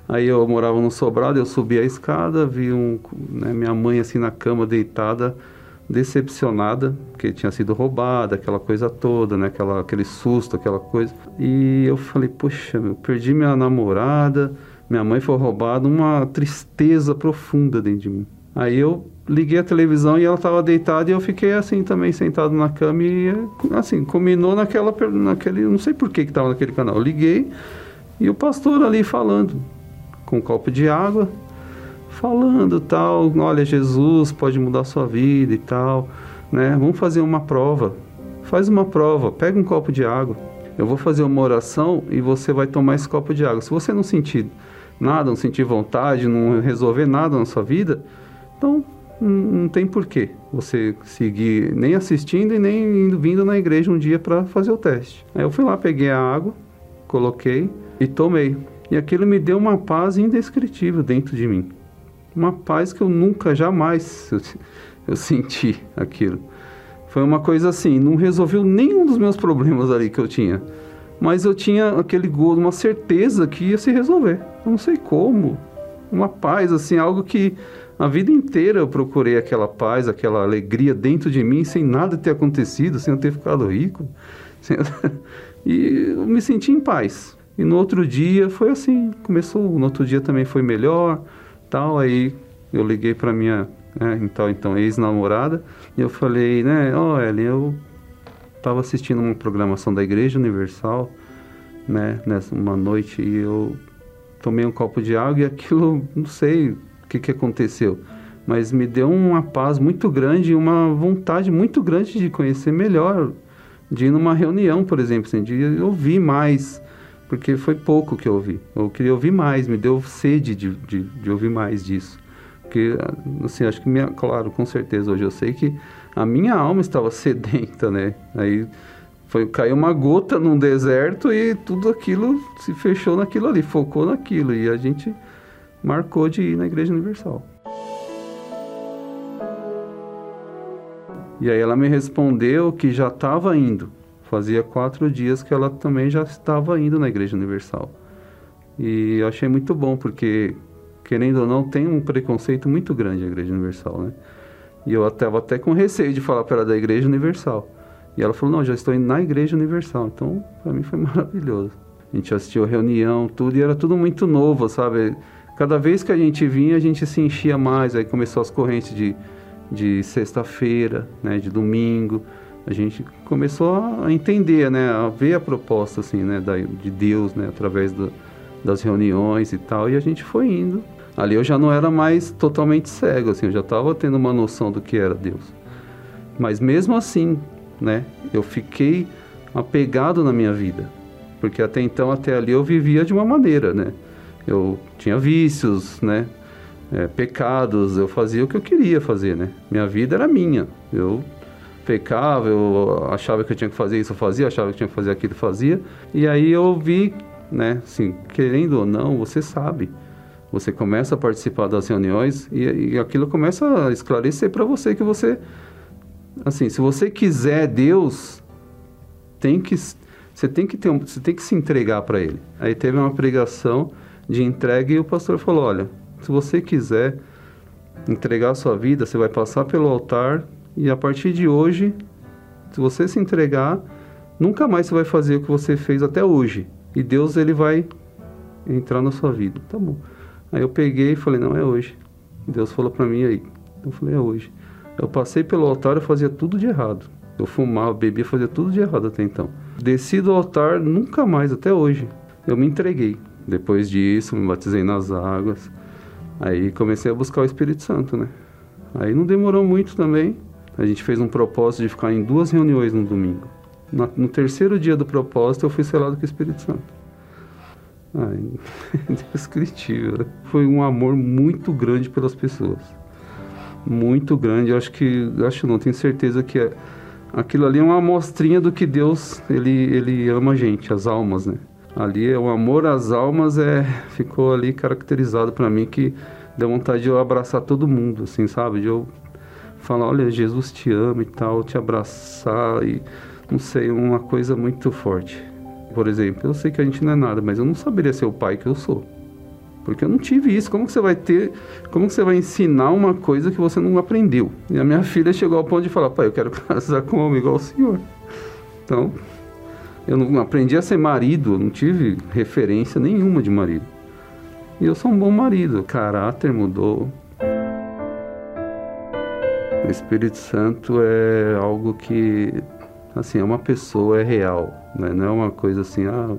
Speaker 6: Aí eu morava no sobrado, eu subi a escada, vi um, né, minha mãe assim na cama deitada, decepcionada, porque tinha sido roubada, aquela coisa toda, né, aquela, aquele susto, aquela coisa. E eu falei, poxa, eu perdi minha namorada, minha mãe foi roubada, uma tristeza profunda dentro de mim Aí eu liguei a televisão e ela estava deitada e eu fiquei assim também sentado na cama e assim combinou naquela naquele não sei por que que estava naquele canal. Eu liguei e o pastor ali falando com um copo de água falando tal olha Jesus pode mudar sua vida e tal né? Vamos fazer uma prova. Faz uma prova pega um copo de água. Eu vou fazer uma oração e você vai tomar esse copo de água. Se você não sentir nada não sentir vontade não resolver nada na sua vida então não tem porquê você seguir nem assistindo e nem indo, vindo na igreja um dia para fazer o teste. Aí eu fui lá, peguei a água, coloquei e tomei. E aquilo me deu uma paz indescritível dentro de mim. Uma paz que eu nunca, jamais eu, *laughs* eu senti aquilo. Foi uma coisa assim, não resolveu nenhum dos meus problemas ali que eu tinha. Mas eu tinha aquele gosto, uma certeza que ia se resolver. Eu não sei como. Uma paz, assim, algo que a vida inteira eu procurei aquela paz, aquela alegria dentro de mim, sem nada ter acontecido, sem eu ter ficado rico. Sem... *laughs* e eu me senti em paz. E no outro dia foi assim, começou, no outro dia também foi melhor, tal, aí eu liguei para minha, né, então, então ex-namorada, e eu falei, né, ó, oh, Ellen, eu estava assistindo uma programação da Igreja Universal, né, nessa uma noite, e eu tomei um copo de água e aquilo, não sei, que, que aconteceu. Mas me deu uma paz muito grande e uma vontade muito grande de conhecer melhor, de ir numa reunião, por exemplo, assim, de ouvir mais, porque foi pouco que eu ouvi. Eu queria ouvir mais, me deu sede de, de, de ouvir mais disso. Porque, assim, acho que, minha, claro, com certeza, hoje eu sei que a minha alma estava *laughs* sedenta, né? Aí foi caiu uma gota num deserto e tudo aquilo se fechou naquilo ali, focou naquilo. E a gente marcou de ir na Igreja Universal. E aí ela me respondeu que já estava indo. Fazia quatro dias que ela também já estava indo na Igreja Universal. E eu achei muito bom, porque, querendo ou não, tem um preconceito muito grande a Igreja Universal, né? E eu estava até com receio de falar para ela da Igreja Universal. E ela falou, não, já estou indo na Igreja Universal. Então, para mim foi *laughs* maravilhoso. A gente assistiu a reunião, tudo, e era tudo muito novo, sabe? Cada vez que a gente vinha, a gente se enchia mais. Aí começou as correntes de, de sexta-feira, né, de domingo. A gente começou a entender, né, a ver a proposta assim, né, da, de Deus, né, através do, das reuniões e tal. E a gente foi indo. Ali eu já não era mais totalmente cego, assim, eu já estava tendo uma noção do que era Deus. Mas mesmo assim, né, eu fiquei apegado na minha vida, porque até então, até ali eu vivia de uma maneira, né? Eu tinha vícios, né? É, pecados, eu fazia o que eu queria fazer, né? Minha vida era minha. Eu pecava, eu achava que eu tinha que fazer isso, eu fazia, achava que tinha que fazer aquilo, eu fazia. E aí eu vi, né? Assim, querendo ou não, você sabe. Você começa a participar das reuniões e, e aquilo começa a esclarecer para você que você, assim, se você quiser Deus, tem que você tem que ter um, você tem que se entregar para Ele. Aí teve uma pregação de entrega e o pastor falou: olha, se você quiser entregar a sua vida, você vai passar pelo altar e a partir de hoje, se você se entregar, nunca mais você vai fazer o que você fez até hoje. E Deus ele vai entrar na sua vida. Tá bom. Aí eu peguei e falei: não é hoje. Deus falou para mim aí. Eu falei: é hoje. Eu passei pelo altar, eu fazia tudo de errado. Eu fumava, bebia, fazia tudo de errado até então. Desci do altar, nunca mais, até hoje. Eu me entreguei. Depois disso, me batizei nas águas. Aí comecei a buscar o Espírito Santo, né? Aí não demorou muito também. A gente fez um propósito de ficar em duas reuniões no domingo. no terceiro dia do propósito, eu fui selado com o Espírito Santo. Ai, *laughs* indescritível. Né? Foi um amor muito grande pelas pessoas. Muito grande. Eu acho que, acho não, tenho certeza que é, aquilo ali é uma amostrinha do que Deus, ele, ele ama a gente, as almas, né? Ali o amor às almas é ficou ali caracterizado para mim que deu vontade de eu abraçar todo mundo, assim, sabe? De eu falar, olha, Jesus te ama e tal, te abraçar e não sei, uma coisa muito forte. Por exemplo, eu sei que a gente não é nada, mas eu não saberia ser o pai que eu sou. Porque eu não tive isso. Como que você vai ter, como que você vai ensinar uma coisa que você não aprendeu? E a minha *laughs* filha chegou ao ponto de falar, pai, eu quero *laughs* casar com um homem igual o senhor. Então, eu não aprendi a ser marido, não tive referência nenhuma de marido. E eu sou um bom marido, o caráter mudou. O Espírito Santo é algo que, assim, é uma pessoa, é real, né? não é uma coisa assim, ah,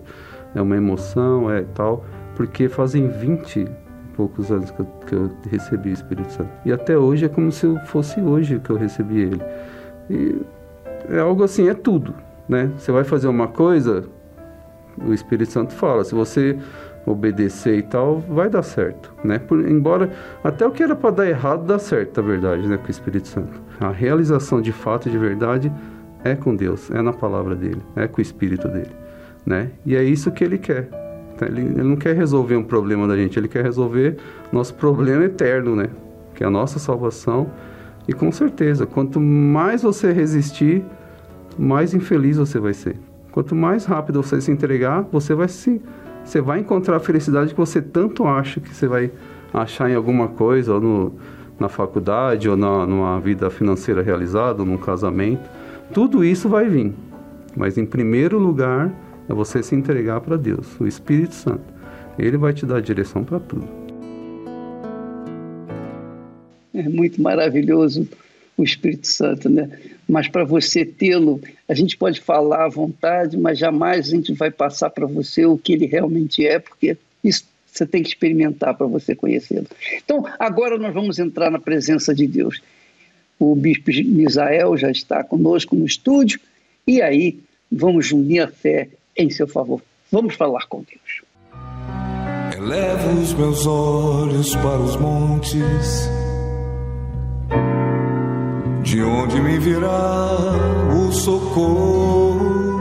Speaker 6: é uma emoção, é tal, porque fazem 20 e poucos anos que eu, que eu recebi o Espírito Santo. E até hoje é como se fosse hoje que eu recebi ele. E é algo assim, é tudo, né? Você vai fazer uma coisa, o Espírito Santo fala, se você obedecer e tal, vai dar certo, né? Por, embora até o que era para dar errado dá certo, na verdade, né, com o Espírito Santo. A realização de fato de verdade é com Deus, é na palavra dele, é com o Espírito dele, né? E é isso que ele quer. Ele, ele não quer resolver um problema da gente, ele quer resolver nosso problema eterno, né? Que é a nossa salvação. E com certeza, quanto mais você resistir, mais infeliz você vai ser. Quanto mais rápido você se entregar, você vai se você vai encontrar a felicidade que você tanto acha que você vai achar em alguma coisa, ou no, na faculdade, ou na, numa vida financeira realizada, ou num casamento. Tudo isso vai vir. Mas em primeiro lugar é você se entregar para Deus, o Espírito Santo. Ele vai te dar direção para tudo.
Speaker 2: É muito maravilhoso o Espírito Santo, né? Mas para você tê-lo, a gente pode falar à vontade, mas jamais a gente vai passar para você o que ele realmente é, porque isso você tem que experimentar para você conhecê-lo. Então, agora nós vamos entrar na presença de Deus. O bispo Misael já está conosco no estúdio, e aí vamos unir a fé em seu favor. Vamos falar com Deus.
Speaker 4: Elevo os meus olhos para os montes de onde me virá o socorro?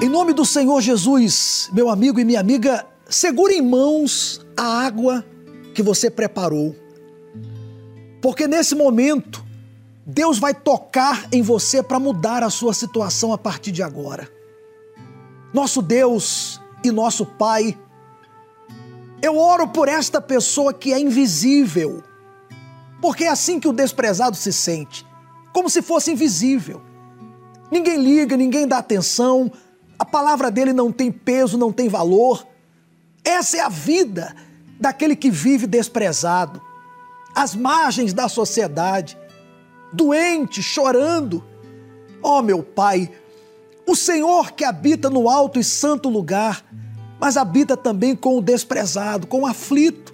Speaker 7: Em nome do Senhor Jesus, meu amigo e minha amiga, segure em mãos a água que você preparou. Porque nesse momento, Deus vai tocar em você para mudar a sua situação a partir de agora. Nosso Deus e nosso Pai, eu oro por esta pessoa que é invisível porque é assim que o desprezado se sente, como se fosse invisível. Ninguém liga, ninguém dá atenção, a palavra dele não tem peso, não tem valor. Essa é a vida daquele que vive desprezado, às margens da sociedade, doente, chorando. Oh, meu Pai, o Senhor que habita no alto e santo lugar, mas habita também com o desprezado, com o aflito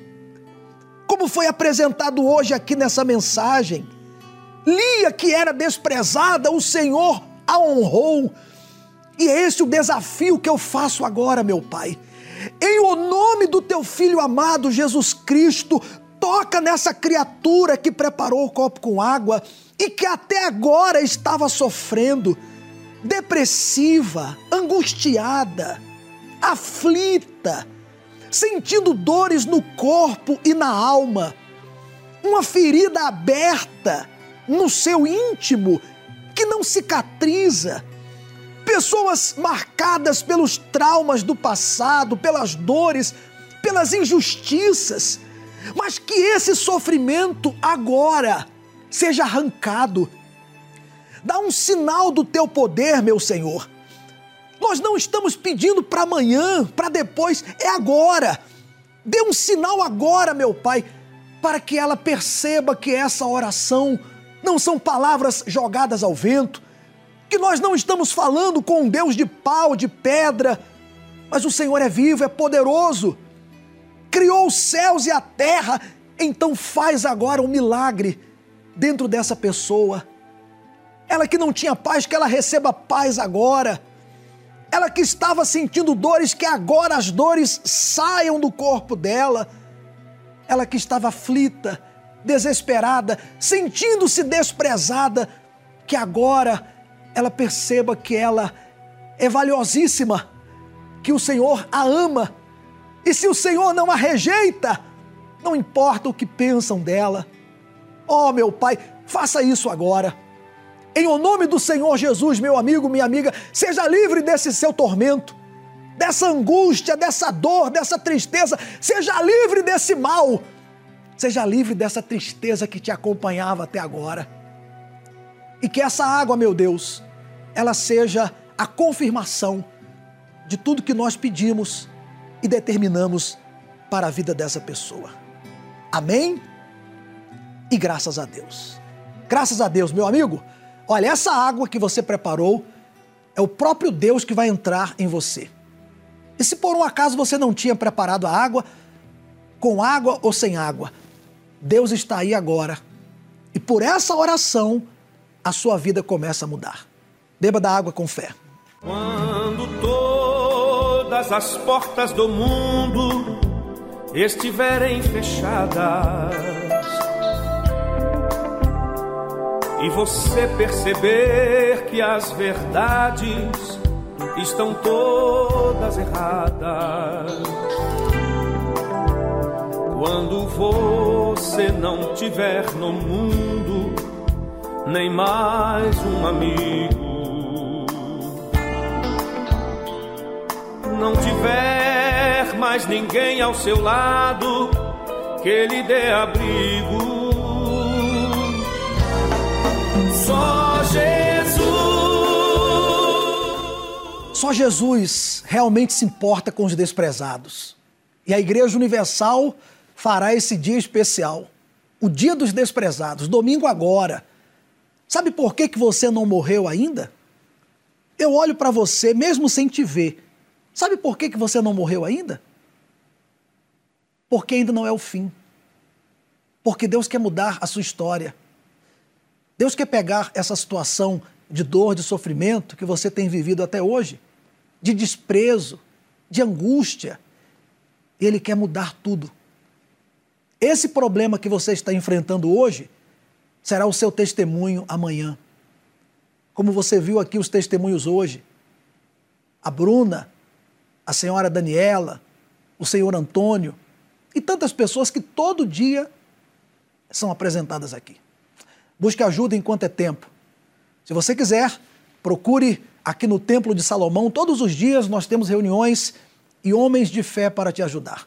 Speaker 7: como foi apresentado hoje aqui nessa mensagem. Lia, que era desprezada, o Senhor a honrou. E é esse o desafio que eu faço agora, meu Pai. Em o nome do teu filho amado Jesus Cristo, toca nessa criatura que preparou o copo com água e que até agora estava sofrendo, depressiva, angustiada, aflita sentindo dores no corpo e na alma, uma ferida aberta no seu íntimo que não cicatriza, pessoas marcadas pelos traumas do passado, pelas dores, pelas injustiças, mas que esse sofrimento agora seja arrancado. Dá um sinal do teu poder, meu Senhor nós não estamos pedindo para amanhã, para depois, é agora. Dê um sinal agora, meu Pai, para que ela perceba que essa oração não são palavras jogadas ao vento, que nós não estamos falando com um Deus de pau, de pedra, mas o Senhor é vivo, é poderoso, criou os céus e a terra, então faz agora um milagre dentro dessa pessoa. Ela que não tinha paz, que ela receba paz agora ela que estava sentindo dores, que agora as dores saiam do corpo dela. Ela que estava aflita, desesperada, sentindo-se desprezada, que agora ela perceba que ela é valiosíssima, que o Senhor a ama. E se o Senhor não a rejeita, não importa o que pensam dela. Oh, meu Pai, faça isso agora em o nome do Senhor Jesus, meu amigo, minha amiga, seja livre desse seu tormento, dessa angústia, dessa dor, dessa tristeza, seja livre desse mal, seja livre dessa tristeza que te acompanhava até agora. E que essa água, meu Deus, ela seja a confirmação de tudo que nós pedimos e determinamos para a vida dessa pessoa. Amém? E graças a Deus. Graças a Deus, meu amigo. Olha, essa água que você preparou é o próprio Deus que vai entrar em você. E se por um acaso você não tinha preparado a água, com água ou sem água, Deus está aí agora. E por essa oração, a sua vida começa a mudar. Beba da água com fé.
Speaker 8: Quando todas as portas do mundo estiverem fechadas e você perceber que as verdades estão todas erradas. Quando você não tiver no mundo nem mais um amigo, não tiver mais ninguém ao seu lado que lhe dê abrigo. Só Jesus.
Speaker 7: Só Jesus realmente se importa com os desprezados. E a Igreja Universal fará esse dia especial, o Dia dos Desprezados, domingo agora. Sabe por que, que você não morreu ainda? Eu olho para você mesmo sem te ver. Sabe por que, que você não morreu ainda? Porque ainda não é o fim. Porque Deus quer mudar a sua história. Deus quer pegar essa situação de dor, de sofrimento que você tem vivido até hoje, de desprezo, de angústia, Ele quer mudar tudo. Esse problema que você está enfrentando hoje será o seu testemunho amanhã. Como você viu aqui os testemunhos hoje. A Bruna, a senhora Daniela, o senhor Antônio e tantas pessoas que todo dia são apresentadas aqui. Busque ajuda enquanto é tempo. Se você quiser, procure aqui no Templo de Salomão. Todos os dias nós temos reuniões e homens de fé para te ajudar.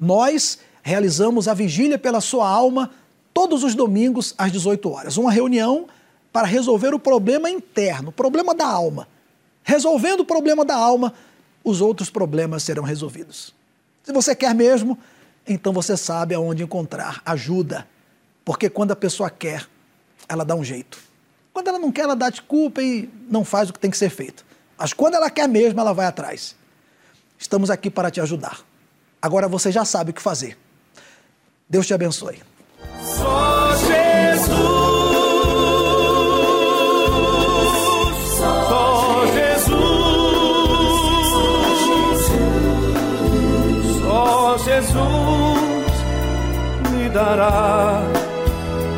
Speaker 7: Nós realizamos a vigília pela sua alma todos os domingos às 18 horas. Uma reunião para resolver o problema interno, o problema da alma. Resolvendo o problema da alma, os outros problemas serão resolvidos. Se você quer mesmo, então você sabe aonde encontrar ajuda. Porque quando a pessoa quer, ela dá um jeito. Quando ela não quer, ela dá desculpa e não faz o que tem que ser feito. Mas quando ela quer mesmo, ela vai atrás. Estamos aqui para te ajudar. Agora você já sabe o que fazer. Deus te abençoe.
Speaker 8: Só Jesus. Só Jesus. Só Jesus me dará